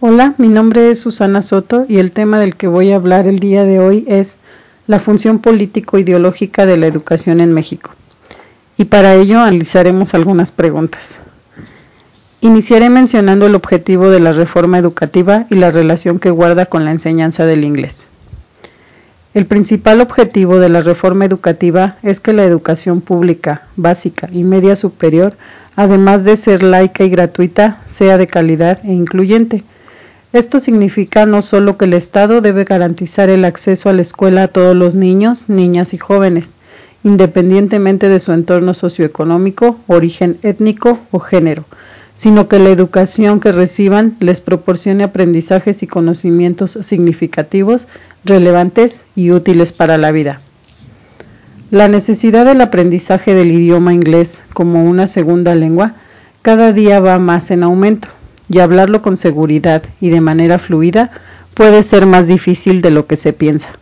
Hola, mi nombre es Susana Soto y el tema del que voy a hablar el día de hoy es la función político-ideológica de la educación en México. Y para ello analizaremos algunas preguntas. Iniciaré mencionando el objetivo de la reforma educativa y la relación que guarda con la enseñanza del inglés. El principal objetivo de la reforma educativa es que la educación pública, básica y media superior, además de ser laica y gratuita, sea de calidad e incluyente esto significa no solo que el Estado debe garantizar el acceso a la escuela a todos los niños, niñas y jóvenes, independientemente de su entorno socioeconómico, origen étnico o género, sino que la educación que reciban les proporcione aprendizajes y conocimientos significativos, relevantes y útiles para la vida. La necesidad del aprendizaje del idioma inglés como una segunda lengua cada día va más en aumento y hablarlo con seguridad y de manera fluida puede ser más difícil de lo que se piensa.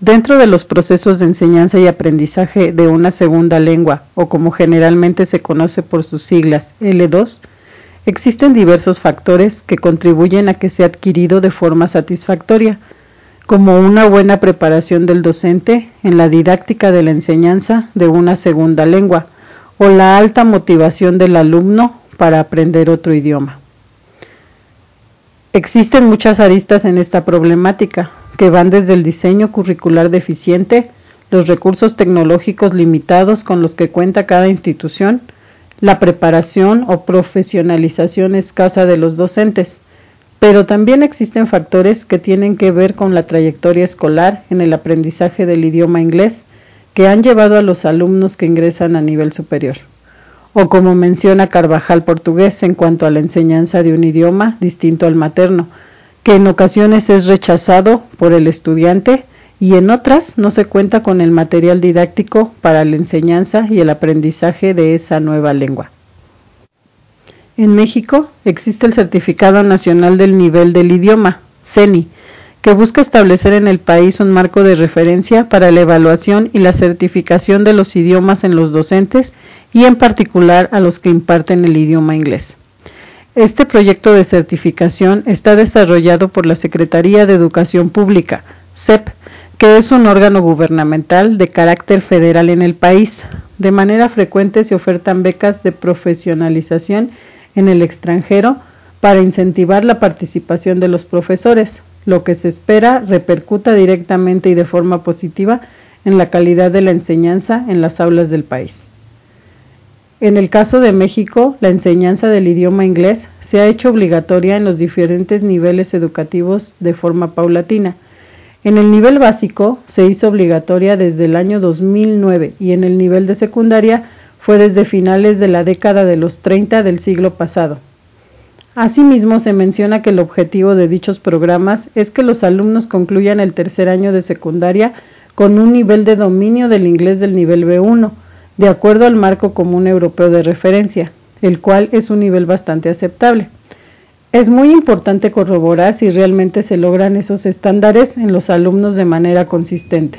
Dentro de los procesos de enseñanza y aprendizaje de una segunda lengua, o como generalmente se conoce por sus siglas L2, existen diversos factores que contribuyen a que sea adquirido de forma satisfactoria, como una buena preparación del docente en la didáctica de la enseñanza de una segunda lengua, o la alta motivación del alumno para aprender otro idioma. Existen muchas aristas en esta problemática, que van desde el diseño curricular deficiente, los recursos tecnológicos limitados con los que cuenta cada institución, la preparación o profesionalización escasa de los docentes, pero también existen factores que tienen que ver con la trayectoria escolar en el aprendizaje del idioma inglés que han llevado a los alumnos que ingresan a nivel superior o como menciona Carvajal portugués en cuanto a la enseñanza de un idioma distinto al materno, que en ocasiones es rechazado por el estudiante y en otras no se cuenta con el material didáctico para la enseñanza y el aprendizaje de esa nueva lengua. En México existe el Certificado Nacional del Nivel del Idioma, CENI, que busca establecer en el país un marco de referencia para la evaluación y la certificación de los idiomas en los docentes y en particular a los que imparten el idioma inglés. Este proyecto de certificación está desarrollado por la Secretaría de Educación Pública, SEP, que es un órgano gubernamental de carácter federal en el país. De manera frecuente se ofertan becas de profesionalización en el extranjero para incentivar la participación de los profesores, lo que se espera repercuta directamente y de forma positiva en la calidad de la enseñanza en las aulas del país. En el caso de México, la enseñanza del idioma inglés se ha hecho obligatoria en los diferentes niveles educativos de forma paulatina. En el nivel básico se hizo obligatoria desde el año 2009 y en el nivel de secundaria fue desde finales de la década de los 30 del siglo pasado. Asimismo, se menciona que el objetivo de dichos programas es que los alumnos concluyan el tercer año de secundaria con un nivel de dominio del inglés del nivel B1, de acuerdo al marco común europeo de referencia, el cual es un nivel bastante aceptable. Es muy importante corroborar si realmente se logran esos estándares en los alumnos de manera consistente.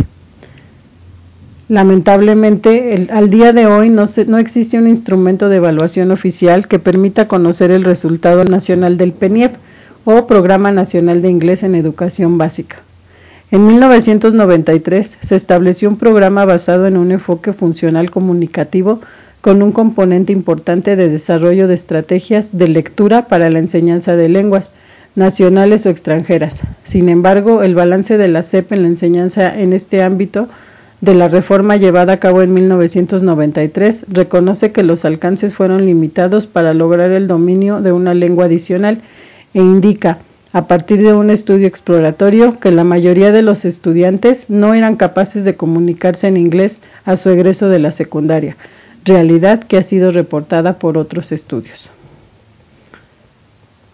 Lamentablemente, al día de hoy no, no, existe un instrumento de evaluación oficial que permita conocer el resultado nacional del PENIEP o Programa Nacional de Inglés en Educación Básica. En 1993 se estableció un programa basado en un enfoque funcional comunicativo con un componente importante de desarrollo de estrategias de lectura para la enseñanza de lenguas nacionales o extranjeras. Sin embargo, el balance de la CEP en la enseñanza en este ámbito de la reforma llevada a cabo en 1993 reconoce que los alcances fueron limitados para lograr el dominio de una lengua adicional e indica, a partir de un estudio exploratorio, que la mayoría de los estudiantes no eran capaces de comunicarse en inglés a su egreso de la secundaria, realidad que ha sido reportada por otros estudios.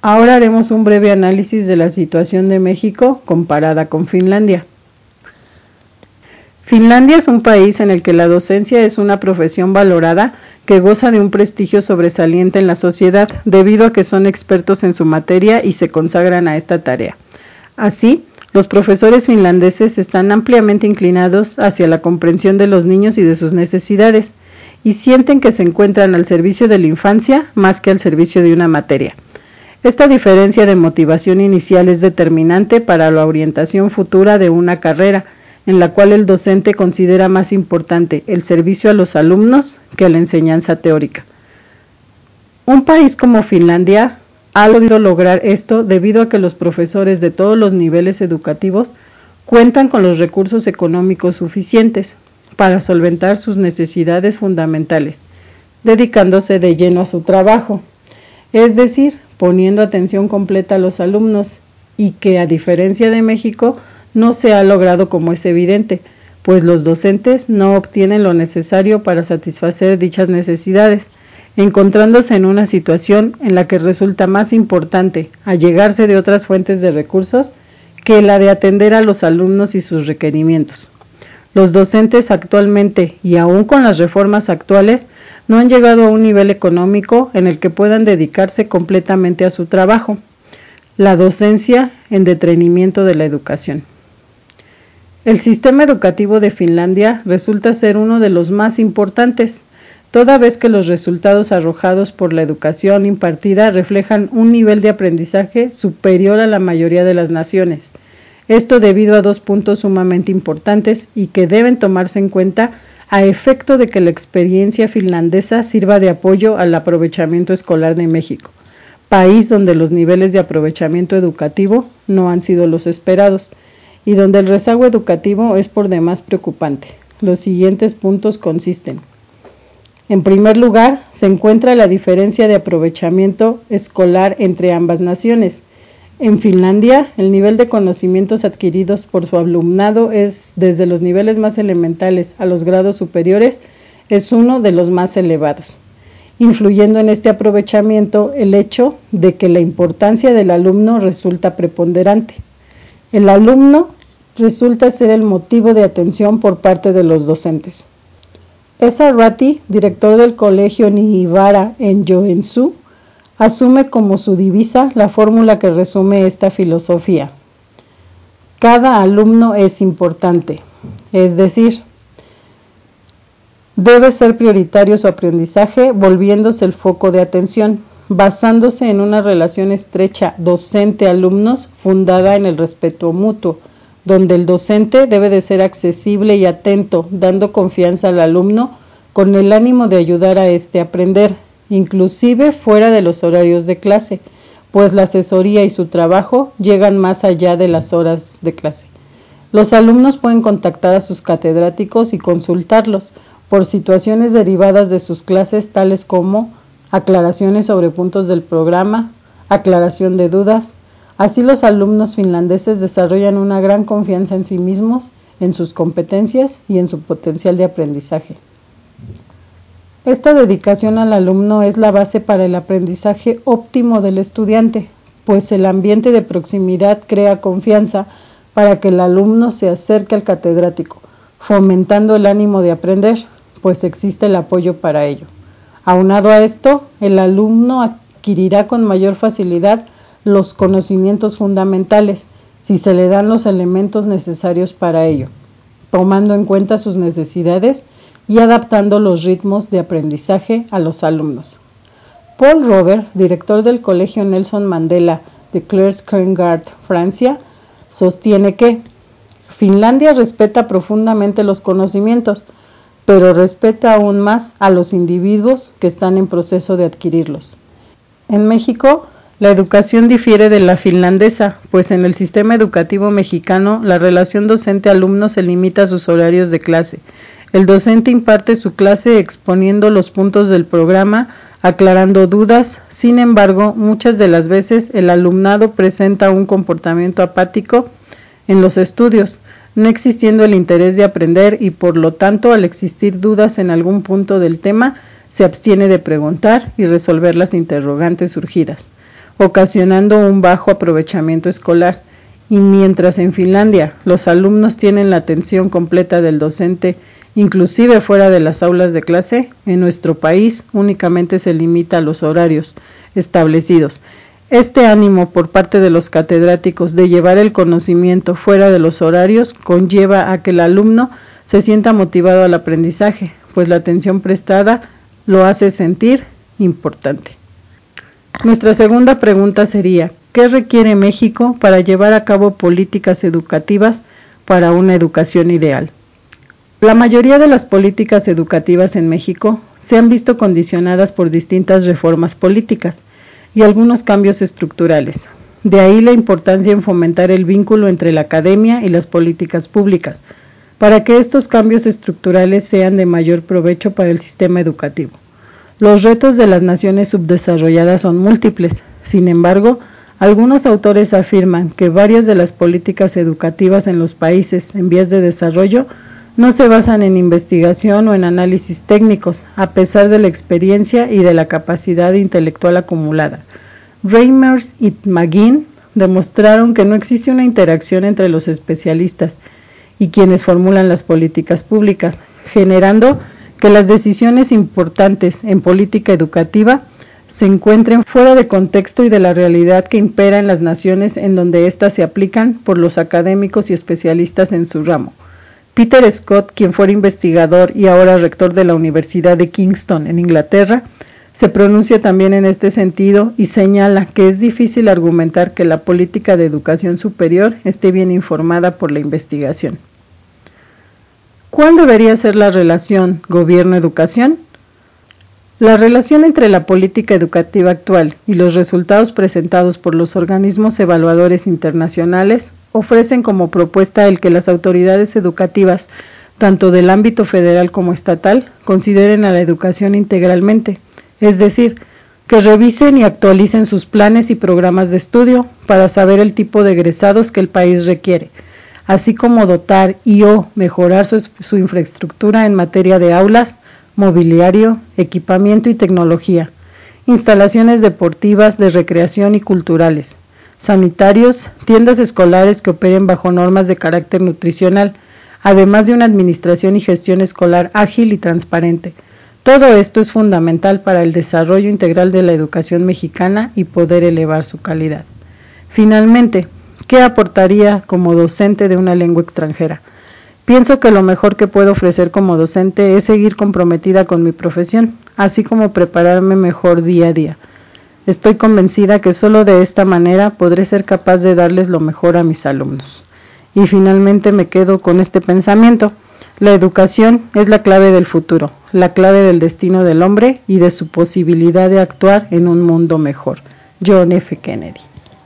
Ahora haremos un breve análisis de la situación de México comparada con Finlandia. Finlandia es un país en el que la docencia es una profesión valorada que goza de un prestigio sobresaliente en la sociedad debido a que son expertos en su materia y se consagran a esta tarea. Así, los profesores finlandeses están ampliamente inclinados hacia la comprensión de los niños y de sus necesidades y sienten que se encuentran al servicio de la infancia más que al servicio de una materia. Esta diferencia de motivación inicial es determinante para la orientación futura de una carrera, en la cual el docente considera más importante el servicio a los alumnos que la enseñanza teórica. Un país como Finlandia ha podido lograr esto debido a que los profesores de todos los niveles educativos cuentan con los recursos económicos suficientes para solventar sus necesidades fundamentales, dedicándose de lleno a su trabajo, es decir, poniendo atención completa a los alumnos y que a diferencia de México no se ha logrado como es evidente, pues los docentes no obtienen lo necesario para satisfacer dichas necesidades, encontrándose en una situación en la que resulta más importante allegarse de otras fuentes de recursos que la de atender a los alumnos y sus requerimientos. Los docentes actualmente y aún con las reformas actuales no han llegado a un nivel económico en el que puedan dedicarse completamente a su trabajo, la docencia en detrenimiento de la educación. El sistema educativo de Finlandia resulta ser uno de los más importantes, toda vez que los resultados arrojados por la educación impartida reflejan un nivel de aprendizaje superior a la mayoría de las naciones. Esto debido a dos puntos sumamente importantes y que deben tomarse en cuenta a efecto de que la experiencia finlandesa sirva de apoyo al aprovechamiento escolar de México, país donde los niveles de aprovechamiento educativo no han sido los esperados y donde el rezago educativo es por demás preocupante. Los siguientes puntos consisten. En primer lugar, se encuentra la diferencia de aprovechamiento escolar entre ambas naciones, en Finlandia, el nivel de conocimientos adquiridos por su alumnado es desde los niveles más elementales a los grados superiores es uno de los más elevados, influyendo en este aprovechamiento el hecho de que la importancia del alumno resulta preponderante. El alumno resulta ser el motivo de atención por parte de los docentes. Esa Ratti, director del colegio Nihibara en Joensuu, asume como su divisa la fórmula que resume esta filosofía. Cada alumno es importante, es decir, debe ser prioritario su aprendizaje volviéndose el foco de atención, basándose en una relación estrecha docente-alumnos fundada en el respeto mutuo, donde el docente debe de ser accesible y atento, dando confianza al alumno con el ánimo de ayudar a éste a aprender, inclusive fuera de los horarios de clase, pues la asesoría y su trabajo llegan más allá de las horas de clase. Los alumnos pueden contactar a sus catedráticos y consultarlos por situaciones derivadas de sus clases tales como aclaraciones sobre puntos del programa, aclaración de dudas. Así los alumnos finlandeses desarrollan una gran confianza en sí mismos, en sus competencias y en su potencial de aprendizaje. Esta dedicación al alumno es la base para el aprendizaje óptimo del estudiante, pues el ambiente de proximidad crea confianza para que el alumno se acerque al catedrático, fomentando el ánimo de aprender, pues existe el apoyo para ello. Aunado a esto, el alumno adquirirá con mayor facilidad los conocimientos fundamentales si se le dan los elementos necesarios para ello, tomando en cuenta sus necesidades y adaptando los ritmos de aprendizaje a los alumnos. Paul Robert, director del Colegio Nelson Mandela de Claire's Francia, sostiene que Finlandia respeta profundamente los conocimientos, pero respeta aún más a los individuos que están en proceso de adquirirlos. En México, la educación difiere de la finlandesa, pues en el sistema educativo mexicano la relación docente-alumno se limita a sus horarios de clase. El docente imparte su clase exponiendo los puntos del programa, aclarando dudas, sin embargo, muchas de las veces el alumnado presenta un comportamiento apático en los estudios, no existiendo el interés de aprender y por lo tanto al existir dudas en algún punto del tema, se abstiene de preguntar y resolver las interrogantes surgidas, ocasionando un bajo aprovechamiento escolar. Y mientras en Finlandia los alumnos tienen la atención completa del docente inclusive fuera de las aulas de clase, en nuestro país únicamente se limita a los horarios establecidos. Este ánimo por parte de los catedráticos de llevar el conocimiento fuera de los horarios conlleva a que el alumno se sienta motivado al aprendizaje, pues la atención prestada lo hace sentir importante. Nuestra segunda pregunta sería, ¿qué requiere México para llevar a cabo políticas educativas para una educación ideal? La mayoría de las políticas educativas en México se han visto condicionadas por distintas reformas políticas y algunos cambios estructurales. De ahí la importancia en fomentar el vínculo entre la academia y las políticas públicas, para que estos cambios estructurales sean de mayor provecho para el sistema educativo. Los retos de las naciones subdesarrolladas son múltiples. Sin embargo, algunos autores afirman que varias de las políticas educativas en los países en vías de desarrollo no se basan en investigación o en análisis técnicos, a pesar de la experiencia y de la capacidad intelectual acumulada. Reimers y McGinn demostraron que no existe una interacción entre los especialistas y quienes formulan las políticas públicas, generando que las decisiones importantes en política educativa se encuentren fuera de contexto y de la realidad que impera en las naciones en donde éstas se aplican por los académicos y especialistas en su ramo. Peter Scott, quien fuera investigador y ahora rector de la Universidad de Kingston en Inglaterra, se pronuncia también en este sentido y señala que es difícil argumentar que la política de educación superior esté bien informada por la investigación. ¿Cuál debería ser la relación gobierno-educación? La relación entre la política educativa actual y los resultados presentados por los organismos evaluadores internacionales ofrecen como propuesta el que las autoridades educativas, tanto del ámbito federal como estatal, consideren a la educación integralmente, es decir, que revisen y actualicen sus planes y programas de estudio para saber el tipo de egresados que el país requiere así como dotar y o mejorar su, su infraestructura en materia de aulas, mobiliario, equipamiento y tecnología, instalaciones deportivas, de recreación y culturales, sanitarios, tiendas escolares que operen bajo normas de carácter nutricional, además de una administración y gestión escolar ágil y transparente. Todo esto es fundamental para el desarrollo integral de la educación mexicana y poder elevar su calidad. Finalmente, ¿Qué aportaría como docente de una lengua extranjera? Pienso que lo mejor que puedo ofrecer como docente es seguir comprometida con mi profesión, así como prepararme mejor día a día. Estoy convencida que solo de esta manera podré ser capaz de darles lo mejor a mis alumnos. Y finalmente me quedo con este pensamiento. La educación es la clave del futuro, la clave del destino del hombre y de su posibilidad de actuar en un mundo mejor. John F. Kennedy.